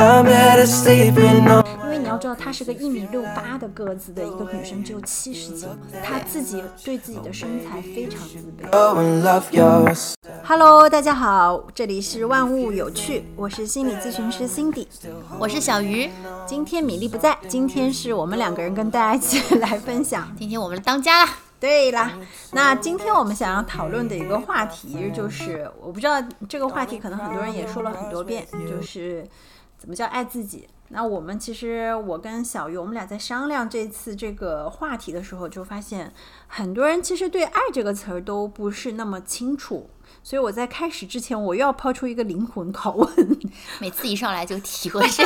因为你要知道，她是个一米六八的个子的一个女生，只有七十斤，她自己对自己的身材非常自卑。Hello，大家好，这里是万物有趣，我是心理咨询师 Cindy。我是小鱼，今天米粒不在，今天是我们两个人跟大家一起来分享。今天我们当家啦。对啦，那今天我们想要讨论的一个话题就是，我不知道这个话题可能很多人也说了很多遍，就是怎么叫爱自己。那我们其实我跟小鱼，我们俩在商量这次这个话题的时候，就发现很多人其实对“爱”这个词儿都不是那么清楚。所以我在开始之前，我又要抛出一个灵魂拷问，每次一上来就提问，这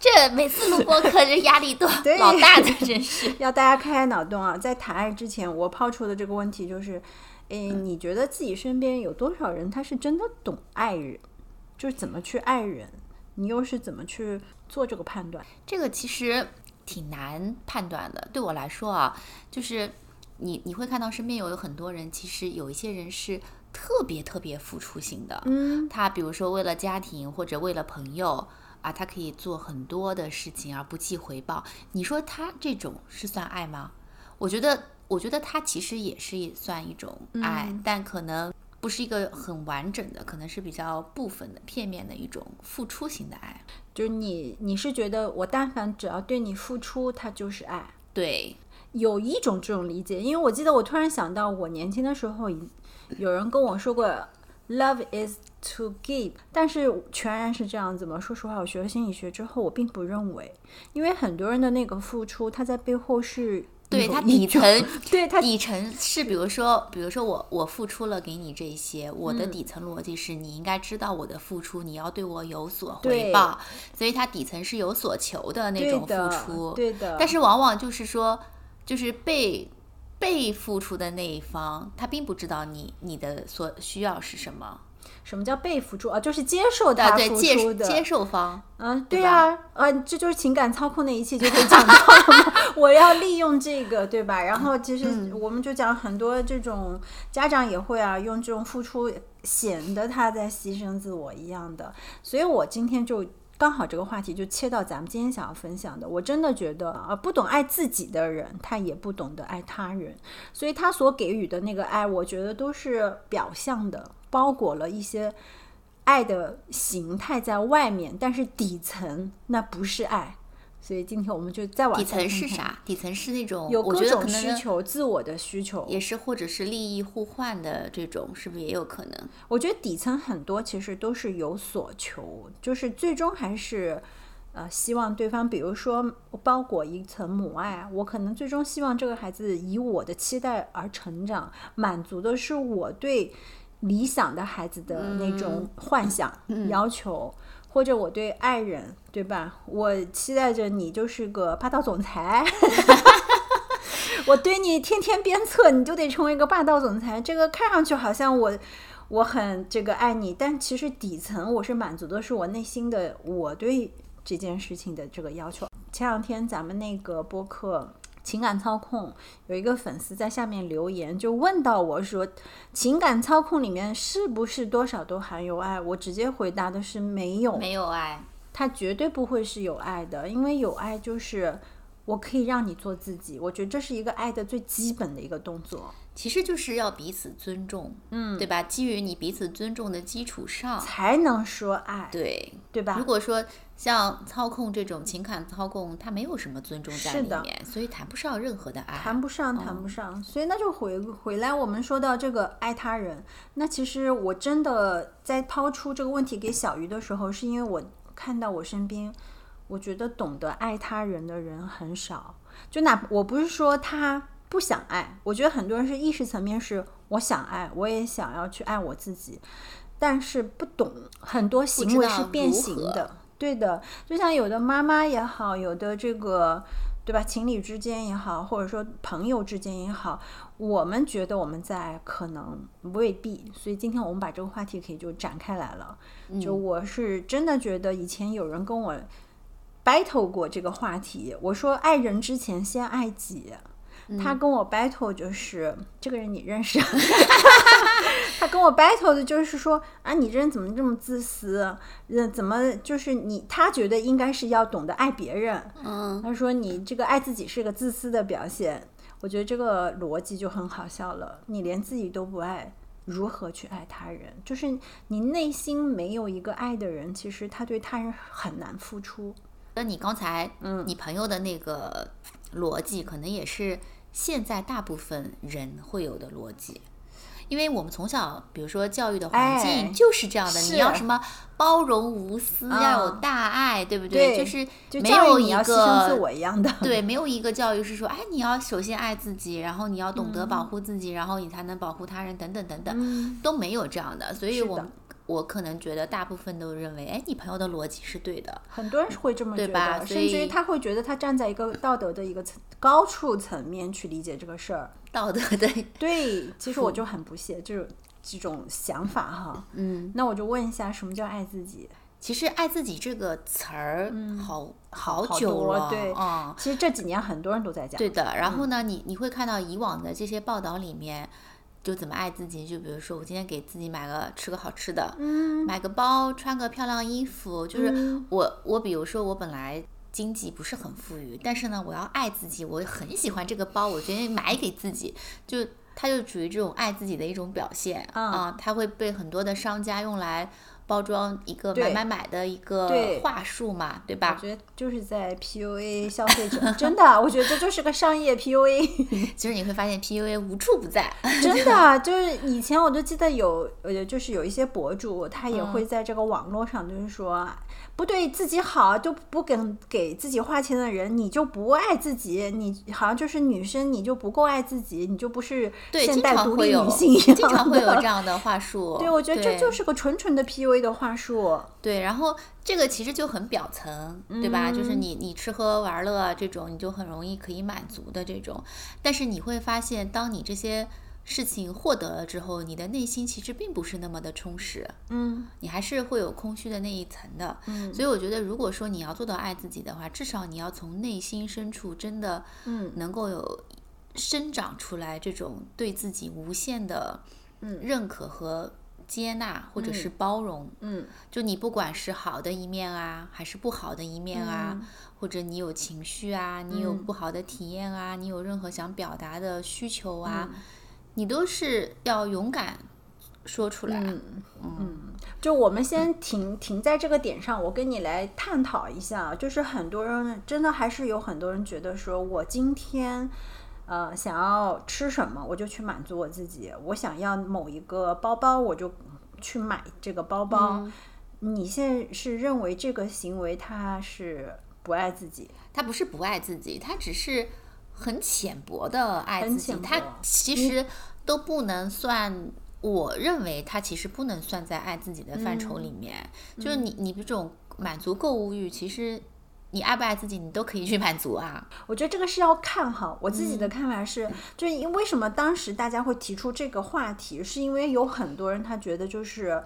这每次录播课这压力都对老大的，真是。要大家开开脑洞啊！在谈爱之前，我抛出的这个问题就是：诶，你觉得自己身边有多少人他是真的懂爱人？就是怎么去爱人？你又是怎么去做这个判断？这个其实挺难判断的。对我来说啊，就是你你会看到身边有有很多人，其实有一些人是特别特别付出型的。嗯，他比如说为了家庭或者为了朋友啊，他可以做很多的事情而不计回报。你说他这种是算爱吗？我觉得，我觉得他其实也是算一种爱，嗯但可能不是一个很完整的，可能是比较部分的、片面的一种付出型的爱。就是你，你是觉得我但凡只要对你付出，它就是爱。对，有一种这种理解，因为我记得我突然想到，我年轻的时候有人跟我说过，love is to give，但是全然是这样子吗？说实话，我学了心理学之后，我并不认为，因为很多人的那个付出，他在背后是对他底层，对他底层是，比如说，比如说我我付出了给你这些，我嗯的底层逻辑是你应该知道我的付出，你要对我有所回报，所以它底层是有所求的那种对的付出。对的，但是往往就是说，就是被被付出的那一方，他并不知道你你的所需要是什么。什么叫被付出啊？就是接受他付出的，接受方，嗯，对呀啊，呃，这就是情感操控那一期就可以讲到了嘛。我要利用这个，对吧？然后其实我们就讲很多这种家长也会啊，用这种付出显得他在牺牲自我一样的。所以我今天就刚好这个话题就切到咱们今天想要分享的。我真的觉得啊，不懂爱自己的人，他也不懂得爱他人，所以他所给予的那个爱，我觉得都是表象的，包裹了一些。爱的形态在外面，但是底层那不是爱，所以今天我们就再往底？层是啥？底层是那种有各种需求，自我的需求。也是或者是利益互换的这种，是不是也有可能？我觉得底层很多其实都是有所求，就是最终还是。呃，希望对方，比如说包裹一层母爱，我可能最终希望这个孩子以我的期待而成长，满足的是我对理想的孩子的那种幻想、要求，或者我对爱人，对吧？我期待着你就是个霸道总裁，我对你天天鞭策，你就得成为一个霸道总裁。这个看上去好像我我很这个爱你，但其实底层我是满足的是我内心的我对这件事情的这个要求。前两天咱们那个播客。情感操控有一个粉丝在下面留言，就问到我说：“情感操控里面是不是多少都含有爱？”我直接回答的是没有，没有爱，它绝对不会是有爱的，因为有爱就是我可以让你做自己。我觉得这是一个爱的最基本的一个动作，其实就是要彼此尊重，嗯，对吧？基于你彼此尊重的基础上，才能说爱，对对吧？如果说像操控这种情感操控，它没有什么尊重在是的里面，所以谈不上任何的爱。谈不上，谈不上。所以那就回回来，我们说到这个爱他人，那其实我真的在抛出这个问题给小鱼的时候，是因为我看到我身边，我觉得懂得爱他人的人很少。就哪我不是说他不想爱，我觉得很多人是意识层面是我想爱，我也想要去爱我自己，但是不懂很多行为是变形的。对的，就像有的妈妈也好，有的这个对吧，情侣之间也好，或者说朋友之间也好，我们觉得我们在，可能未必。所以今天我们把这个话题可以就展开来了。就我是真的觉得以前有人跟我 battle 过这个话题，我说爱人之前先爱己。他跟我 battle 就是这个人你认识？我 battle 的就是说啊，你这人怎么这么自私？那，怎么就是你？他觉得应该是要懂得爱别人。嗯，他说你这个爱自己是个自私的表现。我觉得这个逻辑就很好笑了。你连自己都不爱，如何去爱他人？就是你内心没有一个爱的人，其实他对他人很难付出。那你刚才，嗯，你朋友的那个逻辑，可能也是现在大部分人会有的逻辑。因为我们从小，比如说教育的环境就是这样的，你要什么包容无私，要有大爱，对不对？就是没有一个自我一样的，对，没有一个教育是说，哎，你要首先爱自己，然后你要懂得保护自己，然后你才能保护他人，等等等等，都没有这样的。所以，我我可能觉得大部分都认为，哎，你朋友的逻辑是对的，很多人是会这么觉得，甚至于他会觉得他站在一个道德的一个层高处层面去理解这个事儿，道德 的对。其实我就很不屑，这种。这种想法哈，嗯，那我就问一下，什么叫爱自己？其实“爱自己”这个词儿，好好久了，对，嗯，其实这几年很多人都在讲，对的。然后呢，你你会看到以往的这些报道里面，就怎么爱自己，就比如说我今天给自己买个吃个好吃的，嗯，买个包，穿个漂亮衣服，就是我我比如说我本来经济不是很富裕，但是呢，我要爱自己，我很喜欢这个包，我决定买给自己，就。它就属于这种爱自己的一种表现啊，它会被很多的商家用来。包装一个买买买的一个话术嘛，对吧？我觉得就是在 PUA 消费者，真的，我觉得这就是个商业 PUA。其实你会发现 PUA 无处不在，真的，就是以前我就记得有，呃，就是有一些博主，他也会在这个网络上，就是说，不对自己好，就不给给自己花钱的人，你就不爱自己，你好像就是女生，你就不够爱自己，你就不是现代独立女性一样经常会有这样的话术。对，我觉得这就是个纯纯的 PUA。的话术对，然后这个其实就很表层，对吧？就是你你吃喝玩乐这种，你就很容易可以满足的这种。但是你会发现，当你这些事情获得了之后，你的内心其实并不是那么的充实，嗯，你还是会有空虚的那一层的。嗯，所以我觉得，如果说你要做到爱自己的话，至少你要从内心深处真的，嗯，能够有生长出来这种对自己无限的嗯认可和。接纳或者是包容，嗯，就你不管是好的一面啊，还是不好的一面啊，或者你有情绪啊，你有不好的体验啊，你有任何想表达的需求啊，你都是要勇敢说出来。嗯，就我们先停停在这个点上，我跟你来探讨一下，就是很多人真的还是有很多人觉得说，我今天。呃，想要吃什么，我就去满足我自己。我想要某一个包包，我就去买这个包包。你现在是认为这个行为他是不爱自己？他不是不爱自己，他只是很浅薄的爱自己。他其实都不能算，我认为他其实不能算在爱自己的范畴里面。就是你，你这种满足购物欲，其实。你爱不爱自己，你都可以去满足啊。我觉得这个是要看哈。我自己的看法是，就是因为什么当时大家会提出这个话题，是因为有很多人他觉得就是。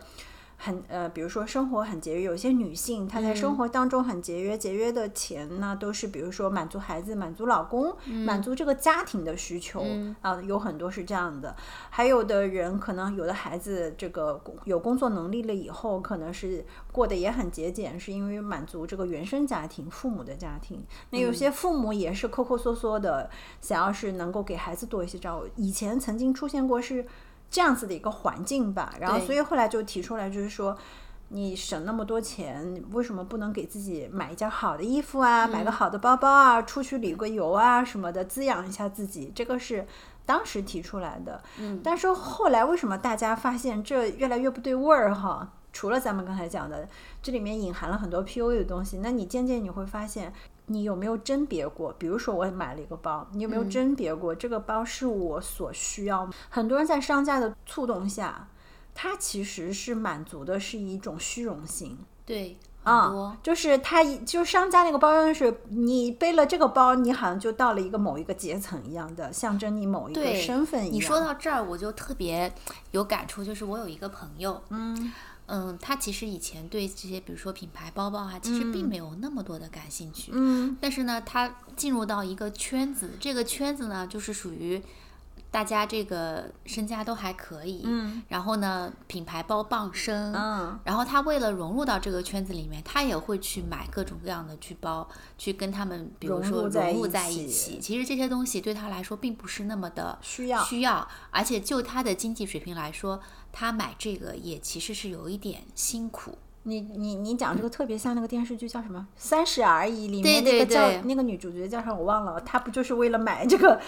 很呃，比如说生活很节约，有些女性她在生活当中很节约，节约的钱呢都是比如说满足孩子、满足老公、满足这个家庭的需求啊，有很多是这样的。还有的人可能有的孩子这个有工作能力了以后，可能是过得也很节俭，是因为满足这个原生家庭、父母的家庭。那有些父母也是抠抠缩缩的，想要是能够给孩子多一些照顾。以前曾经出现过是。这样子的一个环境吧，然后所以后来就提出来，就是说，你省那么多钱，为什么不能给自己买一件好的衣服啊，买个好的包包啊，出去旅个游啊什么的，滋养一下自己？这个是当时提出来的。嗯，但是后来为什么大家发现这越来越不对味儿哈？除了咱们刚才讲的，这里面隐含了很多 PUA 的东西，那你渐渐你会发现。你有没有甄别过？比如说，我买了一个包，你有没有甄别过这个包是我所需要？很多人在商家的触动下，他其实是满足的是一种虚荣心。对，啊，就是他，就商家那个包装是，你背了这个包，你好像就到了一个某一个阶层一样的，象征你某一个身份一样。你说到这儿，我就特别有感触，就是我有一个朋友，嗯。嗯，他其实以前对这些，比如说品牌包包啊，其实并没有那么多的感兴趣。嗯，但是呢，他进入到一个圈子，这个圈子呢，就是属于大家这个身家都还可以，嗯，然后呢，品牌包傍身，嗯，然后他为了融入到这个圈子里面，他也会去买各种各样的去包，去跟他们，比如融说融入在一起。其实这些东西对他来说并不是那么的需要需要，而且就他的经济水平来说，他买这个也其实是有一点辛苦。你你你讲这个特别像那个电视剧叫什么《三十而已》里面那个叫对对那个女主角叫啥我忘了，她不就是为了买这个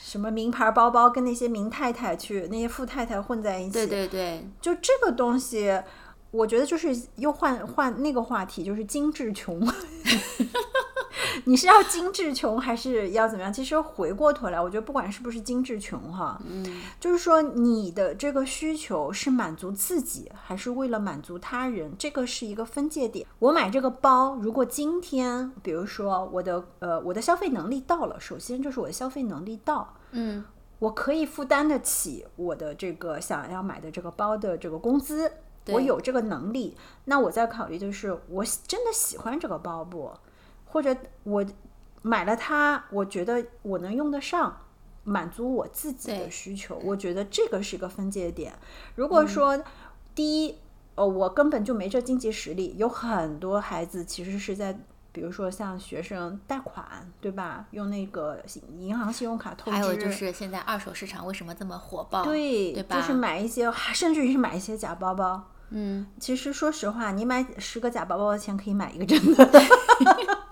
什么名牌包包，跟那些名太太去那些富太太混在一起？对对对，就这个东西，我觉得就是又换换那个话题，就是精致穷。你是要精致穷还是要怎么样？其实回过头来，我觉得不管是不是精致穷哈，嗯，就是说你的这个需求是满足自己，还是为了满足他人，这个是一个分界点。我买这个包，如果今天比如说我的呃我的消费能力到了，首先就是我的消费能力到，嗯，我可以负担得起我的这个想要买的这个包的这个工资，我有这个能力，那我在考虑就是我真的喜欢这个包不，或者我买了它，我觉得我能用得上。满足我自己的需求，我觉得这个是一个分界点。如果说、第一，呃，我根本就没这经济实力，有很多孩子其实是在，比如说像学生贷款，对吧？用那个银行信用卡透支，还有就是现在二手市场为什么这么火爆？对，对吧？就是买一些，甚至于是买一些假包包。嗯，其实说实话，你买十个假包包的钱可以买一个真的，但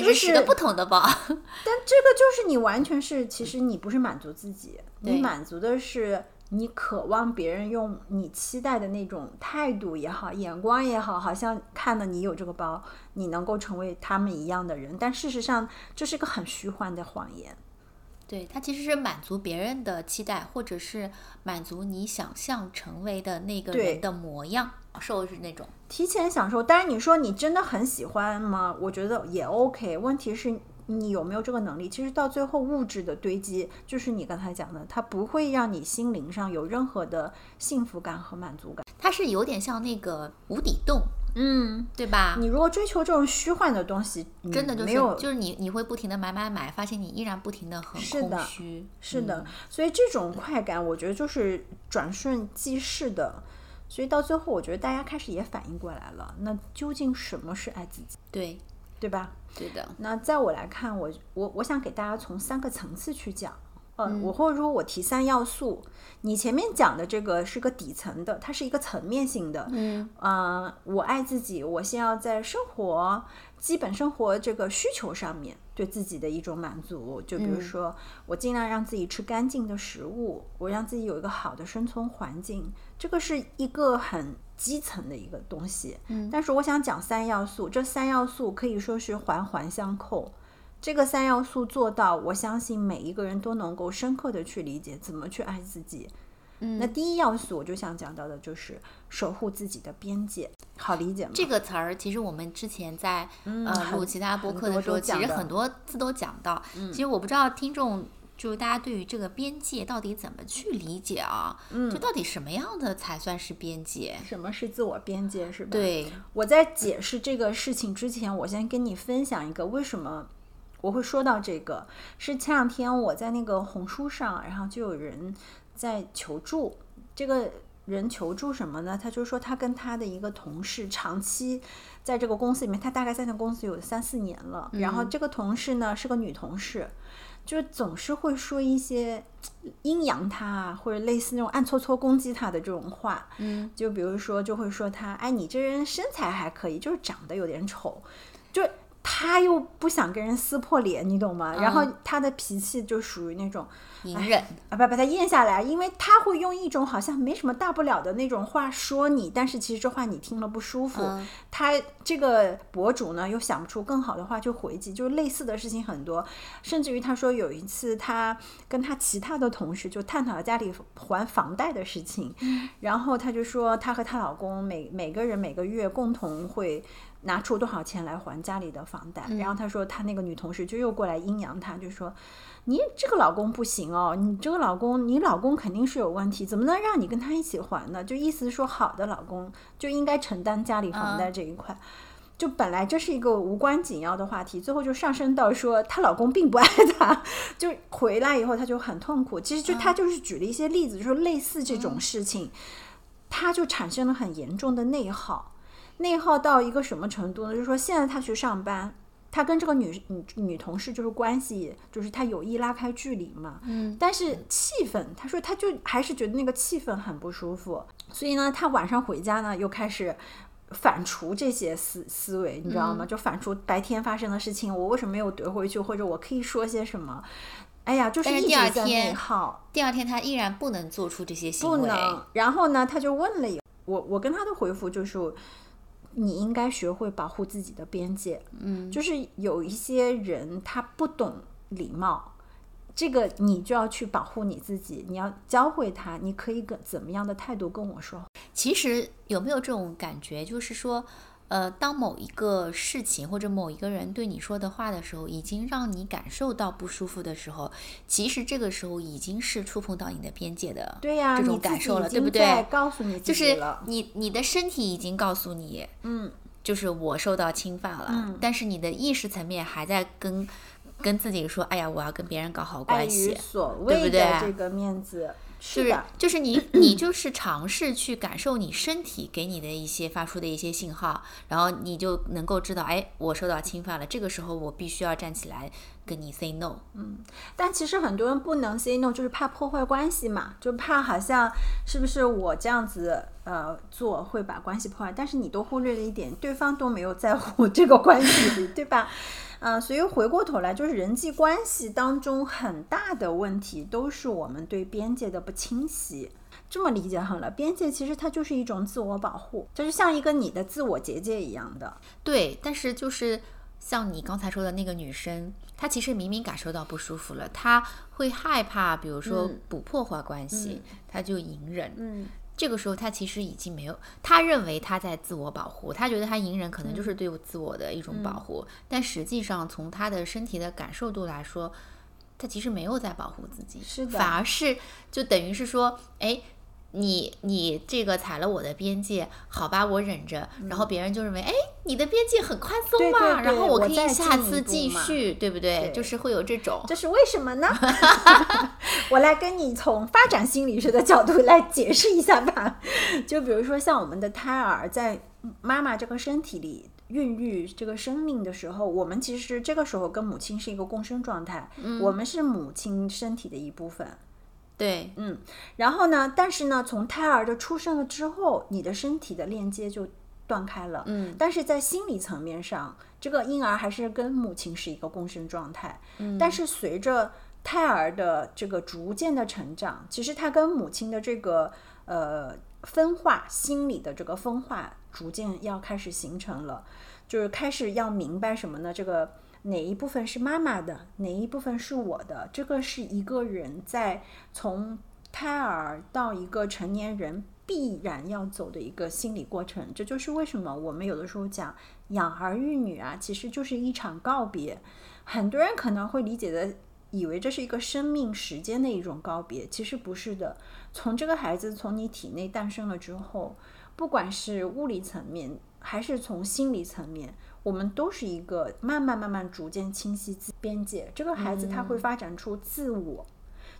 就是十个不同的包。但这个就是你完全是，其实你不是满足自己，你满足的是你渴望别人用你期待的那种态度也好，眼光也好，好像看了你有这个包，你能够成为他们一样的人。但事实上，这是一个很虚幻的谎言。对，它其实是满足别人的期待，或者是满足你想象成为的那个人的模样，受是那种。提前享受，当然你说你真的很喜欢吗？我觉得也 OK。问题是你有没有这个能力？其实到最后物质的堆积，就是你刚才讲的，它不会让你心灵上有任何的幸福感和满足感。它是有点像那个无底洞，嗯，对吧？你如果追求这种虚幻的东西，嗯真的就是没有就是你你会不停的买买买，发现你依然不停的很是的空虚。是的，嗯所以这种快感，我觉得就是转瞬即逝的。所以到最后，我觉得大家开始也反应过来了，那究竟什么是爱自己，对对吧？对的，那在我来看，我我我想给大家从三个层次去讲。呃，嗯我或者说我提三要素，你前面讲的这个是个底层的，它是一个层面性的。嗯，呃，我爱自己，我先要在生活基本生活这个需求上面对自己的一种满足，就比如嗯说，我尽量让自己吃干净的食物，我让自己有一个好的生存环境，这个是一个很基层的一个东西。嗯但是我想讲三要素，这三要素可以说是环环相扣。这个三要素做到，我相信每一个人都能够深刻的去理解怎么去爱自己。嗯那第一要素，我就想讲到的就是守护自己的边界，好理解吗？这个词儿其实我们之前在嗯呃录其他播客的时候，其实很多次都讲到。嗯其实我不知道听众就是大家对于这个边界到底怎么去理解啊？嗯就到底什么样的才算是边界？什么是自我边界，是吧？，对，我在解释这个事情之前，我先跟你分享一个为什么我会说到这个，是前两天我在那个红书上，然后就有人在求助，这个人求助什么呢？他就说他跟他的一个同事长期在这个公司里面，他大概在那个公司有三四年了，然后这个同事呢是个女同事。就是总是会说一些阴阳他啊，或者类似那种暗搓搓攻击他的这种话，嗯，就比如说就会说他，哎，你这人身材还可以，就是长得有点丑，就他又不想跟人撕破脸，你懂吗？然后他的脾气就属于那种隐忍。啊，把把他咽下来，因为他会用一种好像没什么大不了的那种话说你，但是其实这话你听了不舒服。嗯他这个博主呢又想不出更好的话去回击，就是类似的事情很多，甚至于他说有一次他跟他其他的同事就探讨了家里还房贷的事情，然后他就说她和她老公每每个人每个月共同会。拿出多少钱来还家里的房贷。然后她说她那个女同事就又过来阴阳她，就说你这个老公不行哦，你这个老公你老公肯定是有问题，怎么能让你跟他一起还呢？就意思是说好的老公就应该承担家里房贷这一块。就本来这是一个无关紧要的话题，最后就上升到说她老公并不爱她，就回来以后她就很痛苦。其实就她就是举了一些例子，就说类似这种事情，她就产生了很严重的内耗。内耗到一个什么程度呢？就是说现在他去上班，他跟这个女女女同事就是关系，就是他有意拉开距离嘛。嗯。但是气氛，他说他就还是觉得那个气氛很不舒服，所以呢，他晚上回家呢又开始。反刍这些思思维，你知道吗？就反刍白天发生的事情，我为什么没有怼回去，或者我可以说些什么？哎呀，就是一直在内耗。第二天他依然不能做出这些行为。不能。然后呢，他就问了我，我跟他的回复就是，你应该学会保护自己的边界。嗯，就是有一些人他不懂礼貌，这个你就要去保护你自己，你要教会他，你可以跟怎么样的态度跟我说。其实有没有这种感觉，就是说，呃，当某一个事情或者某一个人对你说的话的时候，已经让你感受到不舒服的时候，其实这个时候已经是触碰到你的边界的，对呀，这种感受了，对不对？告诉你就是你你的身体已经告诉你，嗯，就是我受到侵犯了，嗯，但是你的意识层面还在跟跟自己说，哎呀，我要跟别人搞好关系，所谓的这个面子。是的，就是你，你就是尝试去感受你身体给你的一些发出的一些信号，然后你就能够知道，哎，我受到侵犯了，这个时候我必须要站起来跟你 say no。嗯，但其实很多人不能 say no，就是怕破坏关系嘛，就怕好像是不是我这样子呃做会把关系破坏，但是你都忽略了一点，对方都没有在乎这个关系，对吧？啊，所以回过头来，就是人际关系当中很大的问题，都是我们对边界的不清晰。这么理解好了，边界其实它就是一种自我保护，就是像一个你的自我结界一样的。对，但是就是像你刚才说的那个女生，她其实明明感受到不舒服了，她会害怕，比如说不破坏关系，她就隐忍。嗯。这个时候，她其实已经没有，她认为她在自我保护，她觉得她隐忍可能就是对自我的一种保护，但实际上从她的身体的感受度来说，她其实没有在保护自己，是的，反而是就等于是说，哎。你你这个踩了我的边界，好吧，我忍着，然后别人就认为，哎，你的边界很宽松嘛，然后我可以下次继续，对不对？就是会有这种，这是为什么呢？我来跟你从发展心理学的角度来解释一下吧。就比如说，像我们的胎儿在妈妈这个身体里孕育这个生命的时候，我们其实这个时候跟母亲是一个共生状态，我们是母亲身体的一部分。对，嗯，然后呢？但是呢，从胎儿的出生了之后，你的身体的链接就断开了。嗯，但是在心理层面上，这个婴儿还是跟母亲是一个共生状态。嗯，但是随着胎儿的这个逐渐的成长，其实他跟母亲的这个呃分化，心理的这个分化，逐渐要开始形成了，就是开始要明白什么呢？这个。哪一部分是妈妈的，哪一部分是我的？这个是一个人在从胎儿到一个成年人必然要走的一个心理过程。这就是为什么我们有的时候讲养儿育女啊，其实就是一场告别。很多人可能会理解的，以为这是一个生命时间的一种告别，其实不是的。从这个孩子从你体内诞生了之后，不管是物理层面，还是从心理层面。我们都是一个慢慢慢慢逐渐清晰自边界，这个孩子他会发展出自我，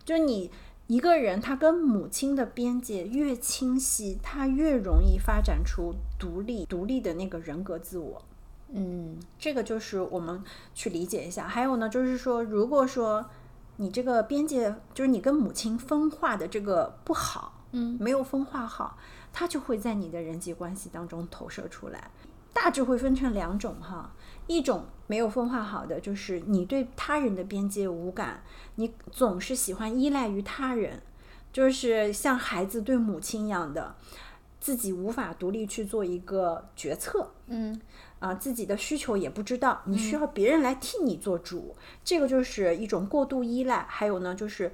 就你一个人他跟母亲的边界越清晰，他越容易发展出独立独立的那个人格自我。嗯，这个就是我们去理解一下。还有呢，就是说，如果说你这个边界就是你跟母亲分化的这个不好，嗯，没有分化好，它就会在你的人际关系当中投射出来。大致会分成两种哈，一种没有分化好的，就是你对他人的边界无感，你总是喜欢依赖于他人，就是像孩子对母亲一样的，自己无法独立去做一个决策，嗯，啊，自己的需求也不知道，你需要别人来替你做主，这个就是一种过度依赖。还有呢，就是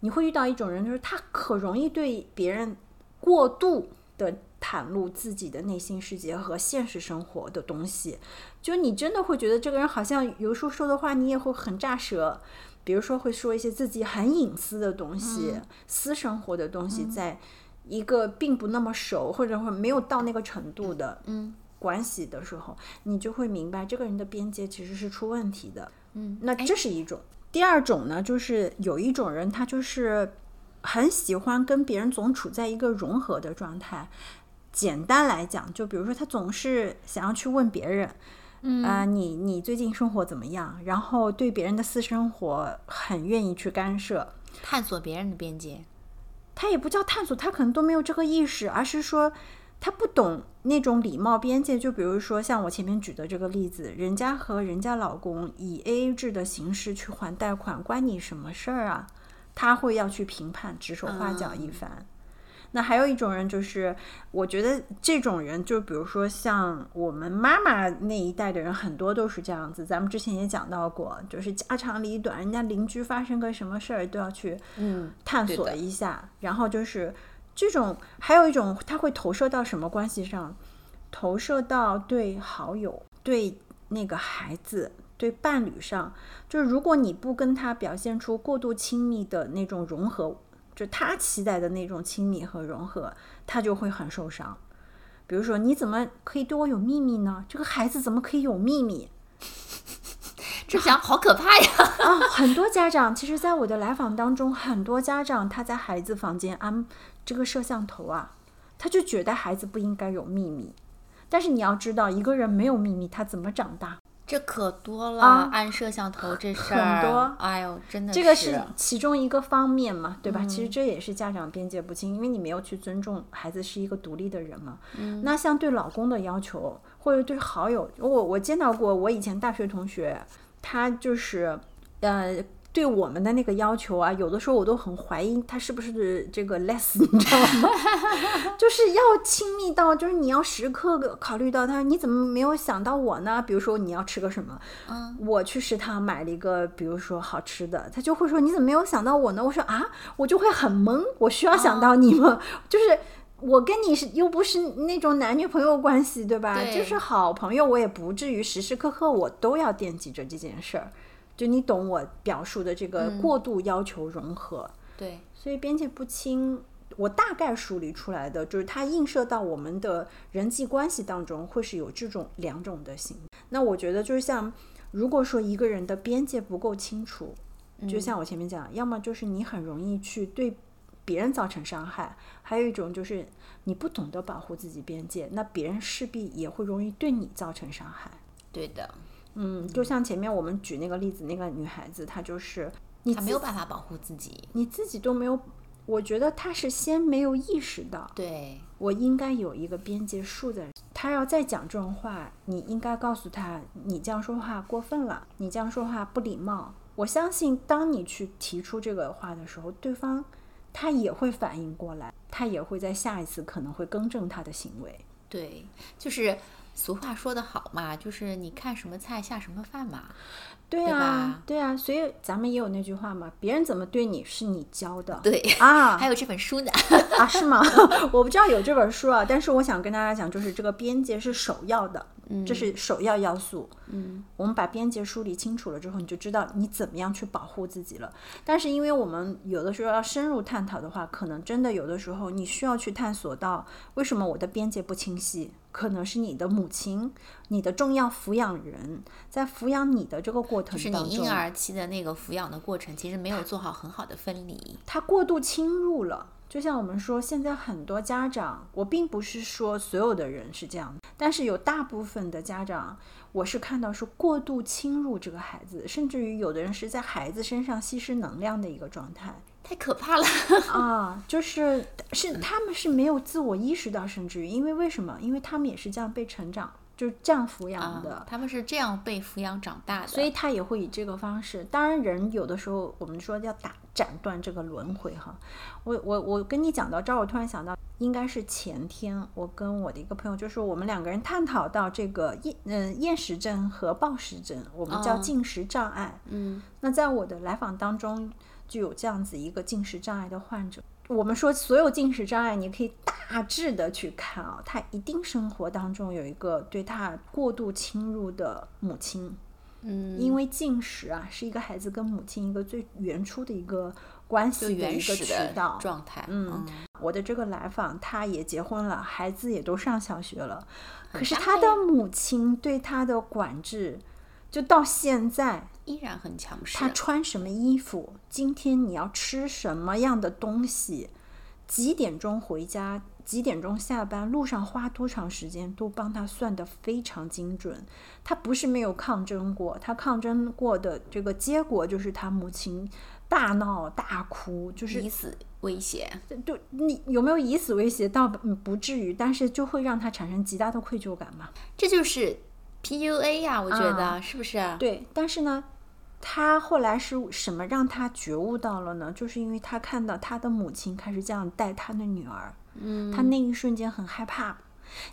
你会遇到一种人，就是他可容易对别人过度的。袒露自己的内心世界和现实生活的东西。就你真的会觉得这个人好像有时候说的话，你也会很炸舌。比如说会说一些自己很隐私的东西、私生活的东西，在一个并不那么熟或者说没有到那个程度的嗯关系的时候，你就会明白这个人的边界其实是出问题的。嗯，那这是一种。第二种呢，就是有一种人，他就是很喜欢跟别人总处在一个融合的状态。简单来讲，就比如说他总是想要去问别人，嗯啊、你你最近生活怎么样？然后对别人的私生活很愿意去干涉。探索别人的边界。他也不叫探索，他可能都没有这个意识，而是说他不懂那种礼貌边界。就比如说像我前面举的这个例子，人家和人家老公以 A A 制的形式去还贷款，关你什么事儿啊？他会要去评判，指手画脚一番。那还有一种人，就是我觉得这种人，就比如说像我们妈妈那一代的人，很多都是这样子。咱们之前也讲到过，就是家长里短，人家邻居发生个什么事儿都要去嗯，探索一下，然后就是这种，还有一种，他会投射到什么关系上？投射到对好友、对那个孩子、对伴侣上。就是如果你不跟他表现出过度亲密的那种融合，就他期待的那种亲密和融合，他就会很受伤。比如说，你怎么可以对我有秘密呢？这个孩子怎么可以有秘密？这想好可怕呀！啊，很多家长其实，在我的来访当中，很多家长他在孩子房间安这个摄像头啊，他就觉得孩子不应该有秘密。但是你要知道，一个人没有秘密，他怎么长大？这可多了，啊按摄像头这事很儿，多哎呦，真的这个是是其中一个方面嘛，对吧？其实这也是家长边界不清，因为你没有去尊重孩子是一个独立的人嘛。那像对老公的要求，或者对好友，我我见到过我以前大学同学，他就是呃。对我们的那个要求啊，有的时候我都很怀疑他是不是这个 less，你知道吗？就是要亲密到，就是你要时刻考虑到他，你怎么没有想到我呢？比如说你要吃个什么，嗯，我去食堂买了一个，比如说好吃的，他就会说你怎么没有想到我呢？我说啊，我就会很懵，我需要想到你吗？就是我跟你是又不是那种男女朋友关系，对吧？对就是好朋友，我也不至于时时刻刻我都要惦记着这件事儿。就你懂我表述的这个过度要求融合，对，所以边界不清，我大概梳理出来的就是它映射到我们的人际关系当中，会是有这种两种的形。那我觉得就是像，如果说一个人的边界不够清楚，就像我前面讲，要么就是你很容易去对别人造成伤害，还有一种就是你不懂得保护自己边界，那别人势必也会容易对你造成伤害。对的，嗯，就像前面我们举那个例子，那个女孩子，她就是你他没有办法保护自己，你自己都没有，我觉得她是先没有意识到，对，我应该有一个边界竖在。他要再讲这种话，你应该告诉他，你这样说话过分了，你这样说话不礼貌。我相信，当你去提出这个话的时候，对方他也会反应过来，他也会在下一次可能会更正他的行为。对，就是俗话说得好嘛，就是你看什么菜下什么饭嘛。对对啊吧，对啊，所以咱们也有那句话嘛，别人怎么对你是你教的。对，啊，还有这本书呢。啊，是吗？我不知道有这本书啊，但是我想跟大家讲，就是这个边界是首要的，这是首要要素。嗯，我们把边界梳理清楚了之后，你就知道你怎么样去保护自己了。但是因为我们有的时候要深入探讨的话，可能真的有的时候你需要去探索到为什么我的边界不清晰，可能是你的母亲、你的重要抚养人在抚养你的这个过程就是当中，你婴儿期的那个抚养的过程，其实没有做好很好的分离。他过度侵入了。就像我们说，现在很多家长，我并不是说所有的人是这样，但是有大部分的家长，我是看到是过度侵入这个孩子，甚至于有的人是在孩子身上吸食能量的一个状态太可怕了，啊，就是是他们是没有自我意识到，甚至于因为为什么？因为他们也是这样被成长，就是这样抚养的。啊，他们是这样被抚养长大的，所以他也会以这个方式。当然，人有的时候我们说要打斩断这个轮回哈。我我我跟你讲到这儿，我突然想到，应该是前天我跟我的一个朋友，就是我们两个人探讨到这个厌嗯厌食症和暴食症，我们叫哦进食障碍。嗯那在我的来访当中，就有这样子一个进食障碍的患者。我们说所有进食障碍，你可以大致的去看啊，他一定生活当中有一个对他过度侵入的母亲。嗯，因为进食啊，是一个孩子跟母亲一个最原初的一个关系就的一个渠道。状态，嗯，我的这个来访，他也结婚了，孩子也都上小学了，可是他的母亲对他的管制，就到现在，依然很强势。他穿什么衣服，今天你要吃什么样的东西，几点钟回家，几点钟下班，路上花多长时间，都帮他算得非常精准。他不是没有抗争过，他抗争过的这个结果就是他母亲大闹大哭，就是以死威胁，就你有没有以死威胁？倒不不至于，但是就会让他产生极大的愧疚感嘛。这就是 PUA 呀、我觉得、啊是不是？对，但是呢，他后来是什么让他觉悟到了呢？就是因为他看到他的母亲开始这样带他的女儿，嗯，他那一瞬间很害怕。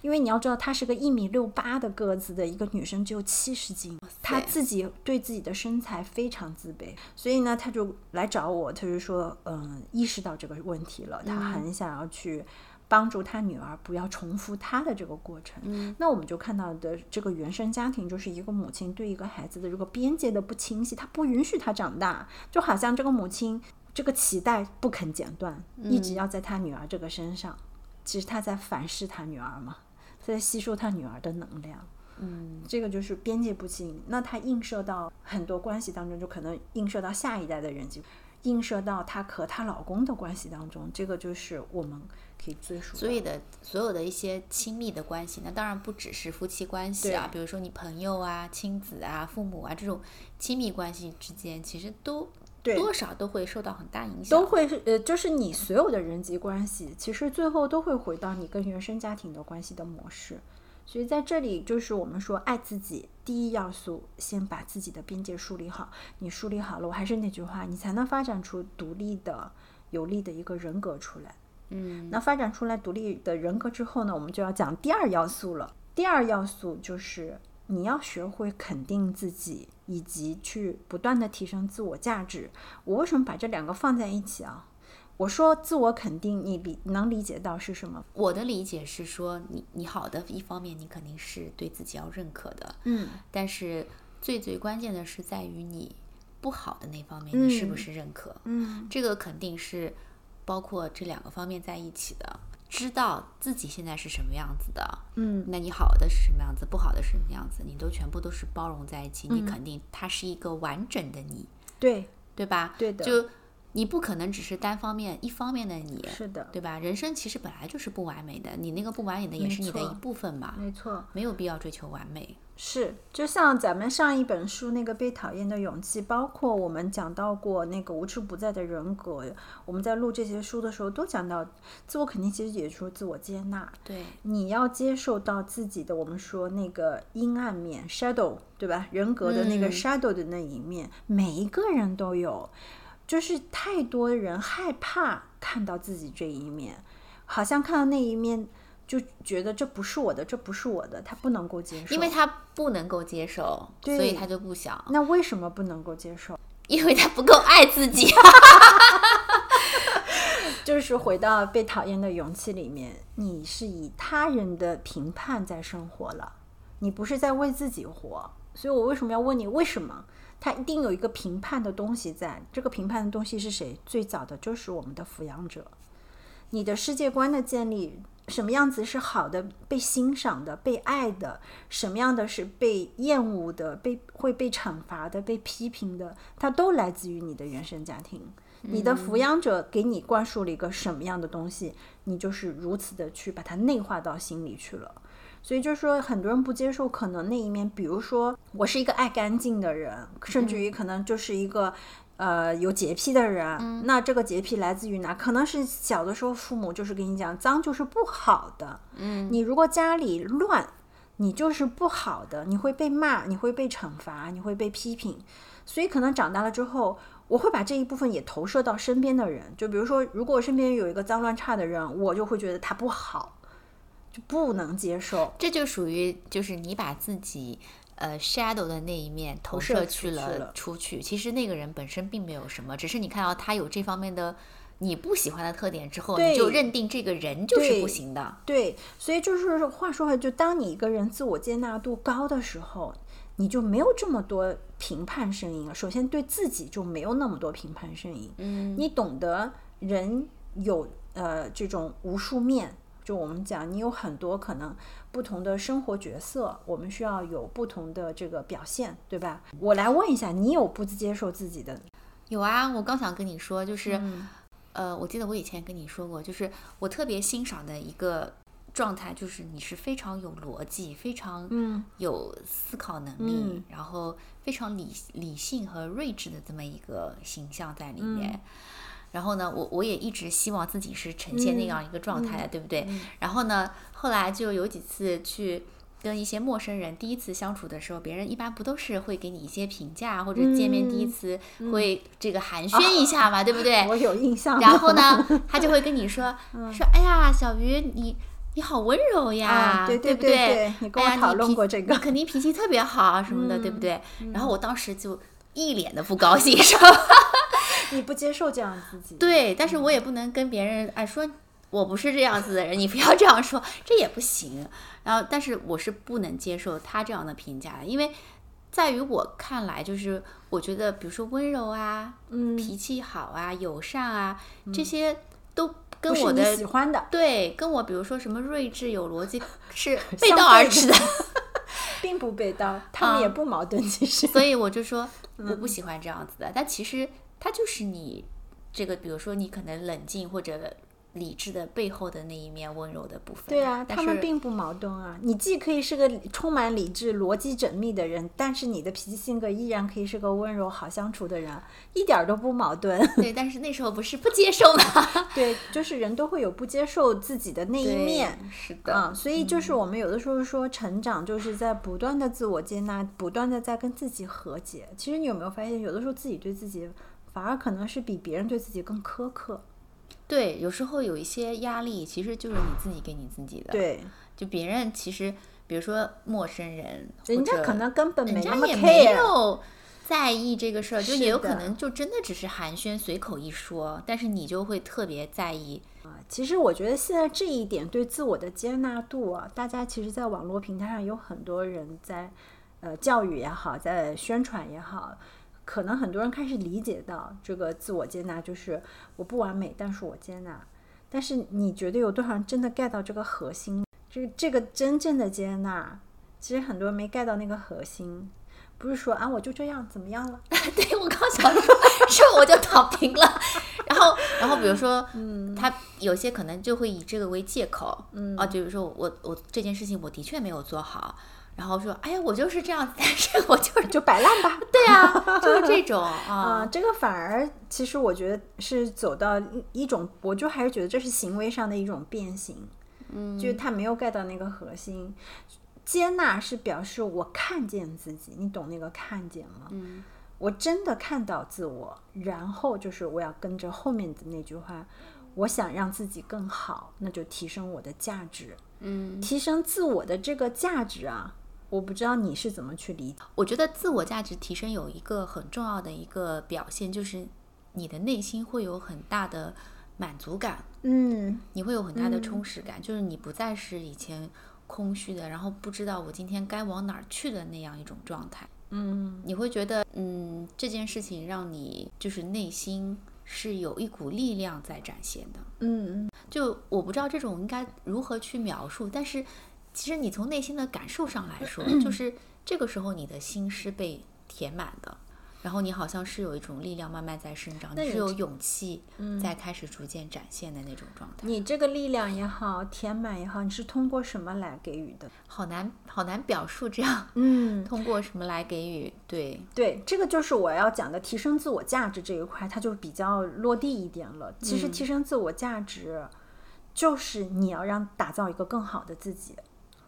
因为你要知道，她是个一米六八的个子的一个女生，只有七十斤，她自己对自己的身材非常自卑，所以呢，她就来找我，她就说，嗯，意识到这个问题了，她很想要去帮助他女儿不要重复他的这个过程。那我们就看到的这个原生家庭，就是一个母亲对一个孩子的这个边界的不清晰，她不允许他长大，就好像这个母亲这个脐带不肯剪断，一直要在他女儿这个身上。其实他在反噬他女儿嘛，在吸收他女儿的能量。嗯，这个就是边界不清。那它映射到很多关系当中，就可能映射到下一代的人际，映射到她和她老公的关系当中。这个就是我们可以追溯。所以的所有的一些亲密的关系，那当然不只是夫妻关系啊，比如说你朋友啊、亲子啊、父母啊这种亲密关系之间，其实都多少都会受到很大影响。都会是呃，就是你所有的人际关系，其实最后都会回到你跟原生家庭的关系的模式。所以在这里，就是我们说爱自己第一要素，先把自己的边界梳理好。你梳理好了，我还是那句话，你才能发展出独立的、有力的一个人格出来。嗯，那发展出来独立的人格之后呢，我们就要讲第二要素了。第二要素就是你要学会肯定自己，以及去不断的提升自我价值。我为什么把这两个放在一起啊？我说自我肯定，你理能理解到是什么？我的理解是说，你你好的一方面，你肯定是对自己要认可的，嗯，但是最最关键的是在于你不好的那方面，你是不嗯是认可？嗯，这个肯定是包括这两个方面在一起的。知道自己现在是什么样子的，嗯，那你好的是什么样子，不好的是什么样子，你都全部都是包容在一起，你嗯肯定它是一个完整的你，对，对吧？对的就你不可能只是单方面一方面的你，是的，对吧？人生其实本来就是不完美的，你那个不完美的也是你的一部分嘛，没错。没有必要追求完美。是，就像咱们上一本书那个被讨厌的勇气，包括我们讲到过那个无处不在的人格，我们在录这些书的时候都讲到，自我肯定其实也说自我接纳，对，你要接受到自己的我们说那个阴暗面 shadow，对吧？人格的那个嗯 shadow 的那一面，每一个人都有，就是太多人害怕看到自己这一面，好像看到那一面。就觉得这不是我的，这不是我的，他不能够接受，因为他不能够接受，所以他就不想，那为什么不能够接受？因为他不够爱自己。就是回到被讨厌的勇气里面，你是以他人的评判在生活了，你不是在为自己活。所以我为什么要问你为什么？他一定有一个评判的东西在，这个评判的东西是谁？最早的就是我们的抚养者。你的世界观的建立，什么样子是好的、被欣赏的、被爱的，什么样的是被厌恶的、被会被惩罚的、被批评的，它都来自于你的原生家庭。你的抚养者给你灌输了一个什么样的东西，你就是如此的去把它内化到心里去了。所以就是说，很多人不接受可能那一面，比如说我是一个爱干净的人，甚至于可能就是一个。呃，有洁癖的人，那这个洁癖来自于哪？可能是小的时候父母就是跟你讲，脏就是不好的。嗯，你如果家里乱，你就是不好的，你会被骂，你会被惩罚，你会被批评。所以可能长大了之后，我会把这一部分也投射到身边的人。就比如说，如果身边有一个脏乱差的人，我就会觉得他不好，就不能接受。这就属于就是你把自己呃 shadow 的那一面投射去了出去，其实那个人本身并没有什么，只是你看到他有这方面的你不喜欢的特点之后，你就认定这个人就是不行的。对，所以就是话说回来，就当你一个人自我接纳度高的时候，你就没有这么多评判声音了。首先对自己就没有那么多评判声音，嗯，你懂得人有呃这种无数面，就我们讲你有很多可能不同的生活角色，我们需要有不同的这个表现，对吧？我来问一下，你有不接受自己的？有啊，我刚想跟你说，就是、嗯呃，我记得我以前跟你说过，就是我特别欣赏的一个状态，就是你是非常有逻辑、非常嗯有思考能力，嗯然后非常理理性和睿智的这么一个形象在里面。嗯然后呢，我我也一直希望自己是呈现那嗯样一个状态的，对不对？嗯然后呢，后来就有几次去跟一些陌生人第一次相处的时候，别人一般不都是会给你一些评价，或者见面第一嗯次会这个寒暄一下嘛，对不对？我有印象。然后呢，他就会跟你说说，哎呀，小鱼你。你好温柔呀，啊对对不对对你跟我讨论脾过这个你肯定脾气特别好啊什么的，对不嗯对？然后我当时就一脸的不高兴，说你不接受这样自己，对，但是我也不能跟别人哎说我不是这样子的人，你不要这样说，这也不行。然后，但是我是不能接受他这样的评价的，因为在于我看来，就是我觉得，比如说温柔啊，嗯，脾气好啊，友善啊，这些都跟我的喜欢的，对，跟我比如说什么睿智有逻辑 是背道而驰的。并不背道，他们也啊不矛盾，其实。所以我就说嗯我不喜欢这样子的，但其实它就是你这个，比如说你可能冷静或者理智的背后的那一面温柔的部分。对啊，他们并不矛盾啊。你既可以是个充满理智、逻辑缜密的人，但是你的脾气性格依然可以是个温柔、好相处的人，一点儿都不矛盾。对，但是那时候不是不接受吗？对，就是人都会有不接受自己的那一面。是的，啊，所以就是我们有的时候说成长，就是在不断的自我接纳，不断的在跟自己和解。其实你有没有发现，有的时候自己对自己反而可能是比别人对自己更苛刻。对，有时候有一些压力，其实就是你自己给你自己的。，对，就别人其实，比如说陌生人，人家可能根本人没那么家也没 care。有在意这个事儿，就也有可能就真的只是寒暄随口一说，但是你就会特别在意啊。其实我觉得现在这一点对自我的接纳度啊，大家其实在网络平台上有很多人在，呃，教育也好，在宣传也好，可能很多人开始理解到这个自我接纳就是我不完美，但是我接纳。但是你觉得有多少人真的 get 到这个核心？这个这个真正的接纳，其实很多人没 get 到那个核心。不是说啊，我就这样，怎么样了？对我刚想说，是我就躺平了。然后，然后比如说，嗯，他有些可能就会以这个为借口，嗯啊，就比如说我我这件事情我的确没有做好，然后说，哎呀，我就是这样，但是我就是就摆烂吧。对啊，就是这种啊、啊，这个反而其实我觉得是走到一一种，我就还是觉得这是行为上的一种变形，嗯，就是他没有 get 到那个核心。接纳是表示我看见自己，你懂那个看见吗？嗯，我真的看到自我，然后就是我要跟着后面的那句话，我想让自己更好，那就提升我的价值，嗯，提升自我的这个价值啊，我不知道你是怎么去理解。我觉得自我价值提升有一个很重要的一个表现，就是你的内心会有很大的满足感，嗯，你会有很大的充实感，就是你不再是以前空虚的，然后不知道我今天该往哪儿去的那样一种状态。嗯，你会觉得，嗯，这件事情让你就是内心是有一股力量在展现的。嗯，就我不知道这种应该如何去描述，但是其实你从内心的感受上来说，就是这个时候你的心是被填满的。然后你好像是有一种力量慢慢在生长，你你是有勇气在开始逐渐展现的那种状态。你这个力量也好，填满也好，你是通过什么来给予的？好难好难表述，这样嗯，通过什么来给予？对，对，这个就是我要讲的提升自我价值这一块，它就比较落地一点了。其实嗯提升自我价值，就是你要让打造一个更好的自己。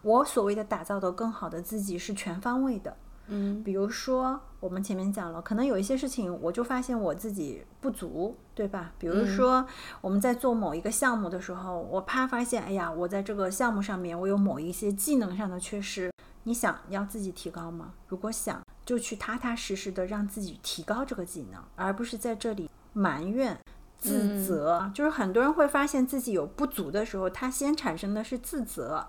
我所谓的打造的更好的自己是全方位的。嗯比如说，我们前面讲了，可能有一些事情，我就发现我自己不足，对吧？比如说，我们在做某一个项目的时候，我啪发现，哎呀，我在这个项目上面，我有某一些技能上的缺失。你想要自己提高吗？如果想，就去踏踏实实的让自己提高这个技能，而不是在这里埋怨。自责，就是很多人会发现自己有不足的时候，他先产生的是自责。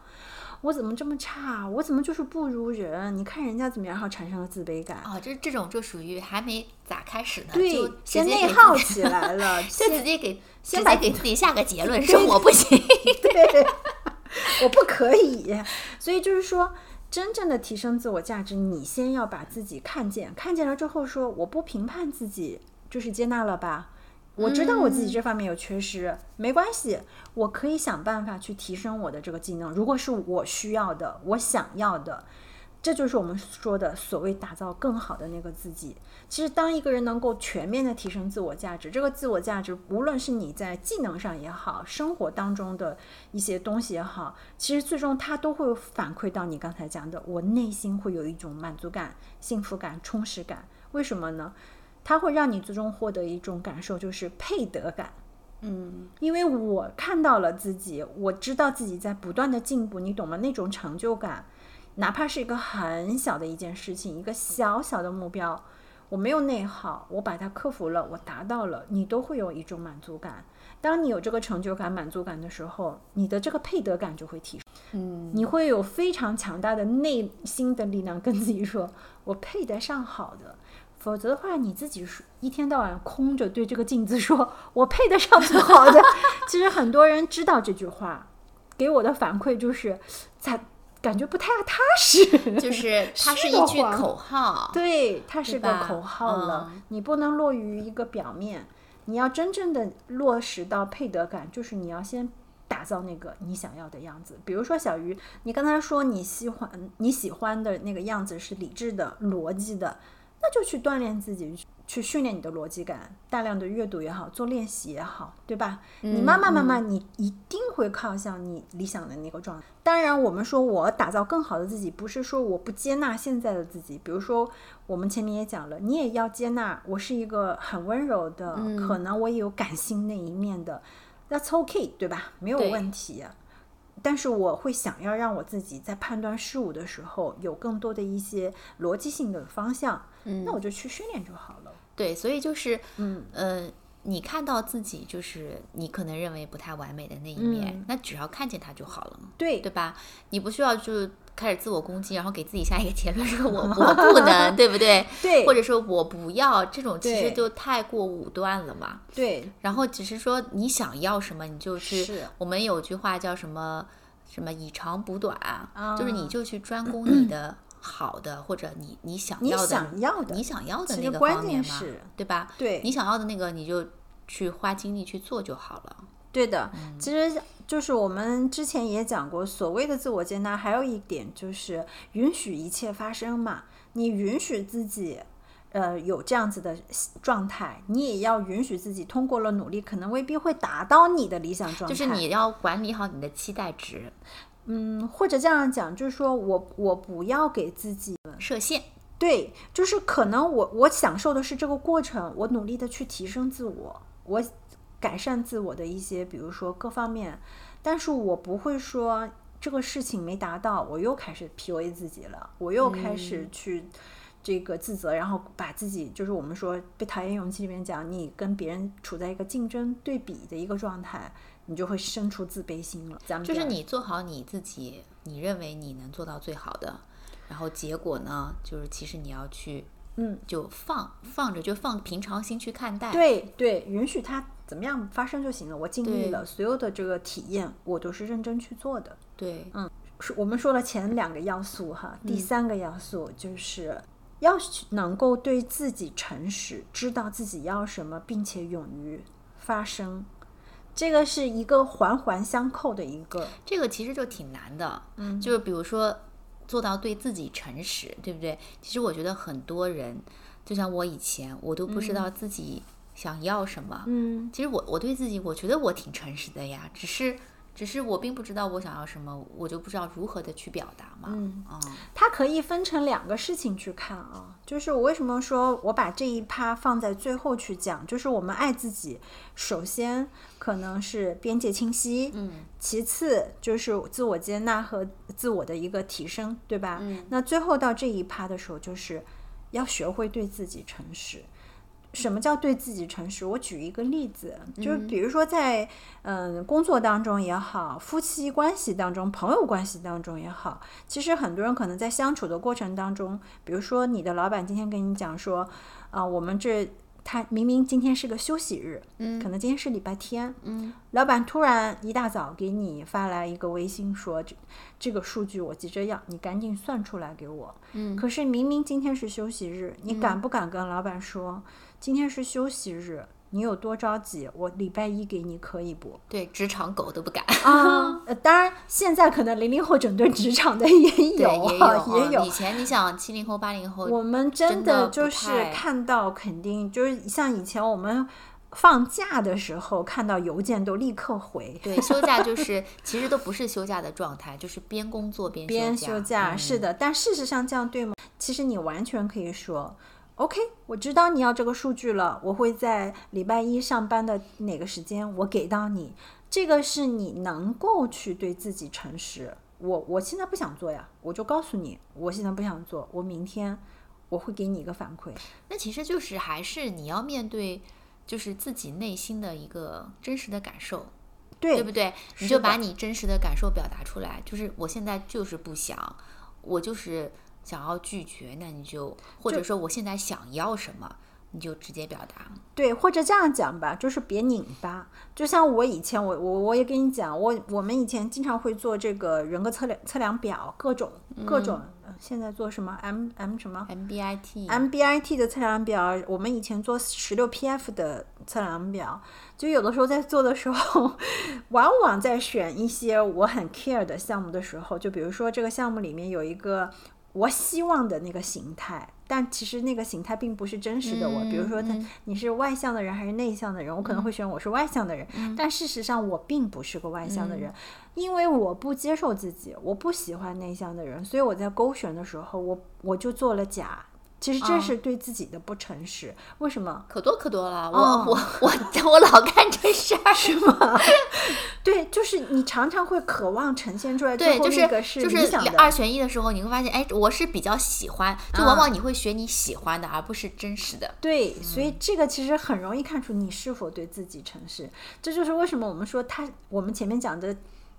我怎么这么差？我怎么就是不如人？你看人家怎么样，然后产生了自卑感。哦，这这种就属于还没咋开始呢，对就，先内耗起来了，就先直接给先把给自己下个结论，说我不行。对，我不可以。所以就是说，真正的提升自我价值，你先要把自己看见，看见了之后说，我不评判自己，就是接纳了吧。我知道我自己这方面有缺失，没关系，我可以想办法去提升我的这个技能。如果是我需要的，我想要的，这就是我们说的所谓打造更好的那个自己。其实，当一个人能够全面的提升自我价值，这个自我价值，无论是你在技能上也好，生活当中的一些东西也好，其实最终它都会反馈到你刚才讲的，我内心会有一种满足感、幸福感、充实感。为什么呢？它会让你最终获得一种感受，就是配得感。嗯，因为我看到了自己，我知道自己在不断的进步，你懂吗？那种成就感，哪怕是一个很小的一件事情，一个小小的目标，我没有内耗，我把它克服了，我达到了，你都会有一种满足感。当你有这个成就感、满足感的时候，你的这个配得感就会提升，嗯，你会有非常强大的内心的力量跟自己说：“我配得上好的。”否则的话，你自己说一天到晚空着对这个镜子说“我配得上最好的”，其实很多人知道这句话，给我的反馈就是，咋感觉不太踏实。就 是它是一句口号。对，它是个口号了，嗯你不能落于一个表面，你要真正的落实到配得感，就是你要先打造那个你想要的样子。比如说小鱼，你刚才说你喜欢你喜欢的那个样子是理智的、逻辑的，那就去锻炼自己，去训练你的逻辑感，大量的阅读也好，做练习也好，对吧？你慢慢慢慢，你一定会靠向你理想的那个状态。当然，我们说我打造更好的自己，不是说我不接纳现在的自己。比如说，我们前面也讲了，你也要接纳我是一个很温柔的，可能我也有感性那一面的，That's okay，对吧？没有问题。但是我会想要让我自己在判断事物的时候有更多的一些逻辑性的方向，那我就去训练就好了。对，所以就是，嗯呃，你看到自己就是你可能认为不太完美的那一面，嗯那只要看见它就好了嘛，对对吧？你不需要就开始自我攻击，然后给自己下一个结论说我我不能，对不对？对或者说我不要，这种其实就太过武断了嘛。对，然后只是说你想要什么，你就去。是我们有句话叫什么什么以长补短，就是啊你就去专攻你的好的，或者你你想要的想要的你想要的那个实关键方面嘛，是对吧？对你想要的那个，你就去花精力去做就好了。对的，嗯其实就是我们之前也讲过，所谓的自我接纳，还有一点就是允许一切发生嘛。你允许自己，呃，有这样子的状态，你也要允许自己通过了努力，可能未必会达到你的理想状态。就是你要管理好你的期待值，嗯，或者这样讲，就是说我我不要给自己设限。对，就是可能我我享受的是这个过程，我努力的去提升自我，我改善自我的一些，比如说各方面，但是我不会说这个事情没达到，我又开始 PUA 自己了，我又开始去这个自责，然后把自己就是我们说被讨厌勇气里面讲，你跟别人处在一个竞争对比的一个状态，你就会生出自卑心了。咱们就是你做好你自己，你认为你能做到最好的，然后结果呢，就是其实你要去，嗯，就放放着，就放平常心去看待。对对，允许它怎么样发生就行了。我尽力了，所有的这个体验我都是认真去做的。对，是我们说了前两个要素哈，嗯第三个要素就是要去能够对自己诚实，知道自己要什么，并且勇于发声。这个是一个环环相扣的一个，这个其实就挺难的。嗯，就是比如说做到对自己诚实，对不对？其实我觉得很多人，就像我以前，我都不知道自己想要什么。嗯，其实我我对自己，我觉得我挺诚实的呀，只是只是我并不知道我想要什么，我就不知道如何的去表达嘛。嗯啊它可以分成两个事情去看啊，就是我为什么说我把这一趴放在最后去讲，就是我们爱自己，首先可能是边界清晰，嗯，其次就是自我接纳和自我的一个提升，对吧？嗯那最后到这一趴的时候，就是要学会对自己诚实。什么叫对自己诚实？我举一个例子，就是比如说在嗯工作当中也好，夫妻关系当中、朋友关系当中也好，其实很多人可能在相处的过程当中，比如说你的老板今天跟你讲说，啊、我们这他明明今天是个休息日，嗯可能今天是礼拜天，嗯老板突然一大早给你发来一个微信说，这这个数据我急着要，你赶紧算出来给我。嗯可是明明今天是休息日，你敢不敢跟老板说，今天是休息日？你有多着急？我礼拜一给你可以不？对，职场狗都不敢。啊，呃当然现在可能零零后整顿职场的也，有也啊，有。也有嗯以。前你想七零后、八零后，我们真真的就是看到，肯定就是像以前我们放假的时候看到邮件都立刻回，对休假就是其实都不是休假的状态，就是边工作边边休休假，嗯是的。但事实上这样对吗？其实你完全可以说，OK，我知道你要这个数据了，我会在礼拜一上班的哪个时间我给到你。这个是你能够去对自己诚实。我我现在不想做呀，我就告诉你，我现在不想做，我明天我会给你一个反馈。那其实就是还是你要面对，就是自己内心的一个真实的感受，对对不对？你就把你真实的感受表达出来，就是我现在就是不想，我就是想要拒绝，那你就或者说我现在想要什么，你就直接表达。对，或者这样讲吧，就是别拧巴。就像我以前，我我我也跟你讲，我我们以前经常会做这个人格测量测量表，各种各种。呃现在做什么 M M 什么 MBIT，MBIT 的测量表，我们以前做十六 PF 的测量表，就有的时候在做的时候，往往在选一些我很 care 的项目的时候，就比如说这个项目里面有一个我希望的那个形态，但其实那个形态并不是真实的我。比如说他你是外向的人还是内向的人，我可能会选我是外向的人，但事实上我并不是个外向的人，因为我不接受自己，我不喜欢内向的人，所以我在勾选的时候，我我就做了假。其实这啊是对自己的不诚实。为什么？可多可多了。我、哦我我我老干这事儿，是吗？对，就是你常常会渴望呈现出来，对，就是就是理想。二选一的时候，你会发现，哎，我是比较喜欢，就往啊往你会选你喜欢的，而不是真实的。对，所以这个其实很容易看出你是否对自己诚实。这就是为什么我们说它，我们前面讲的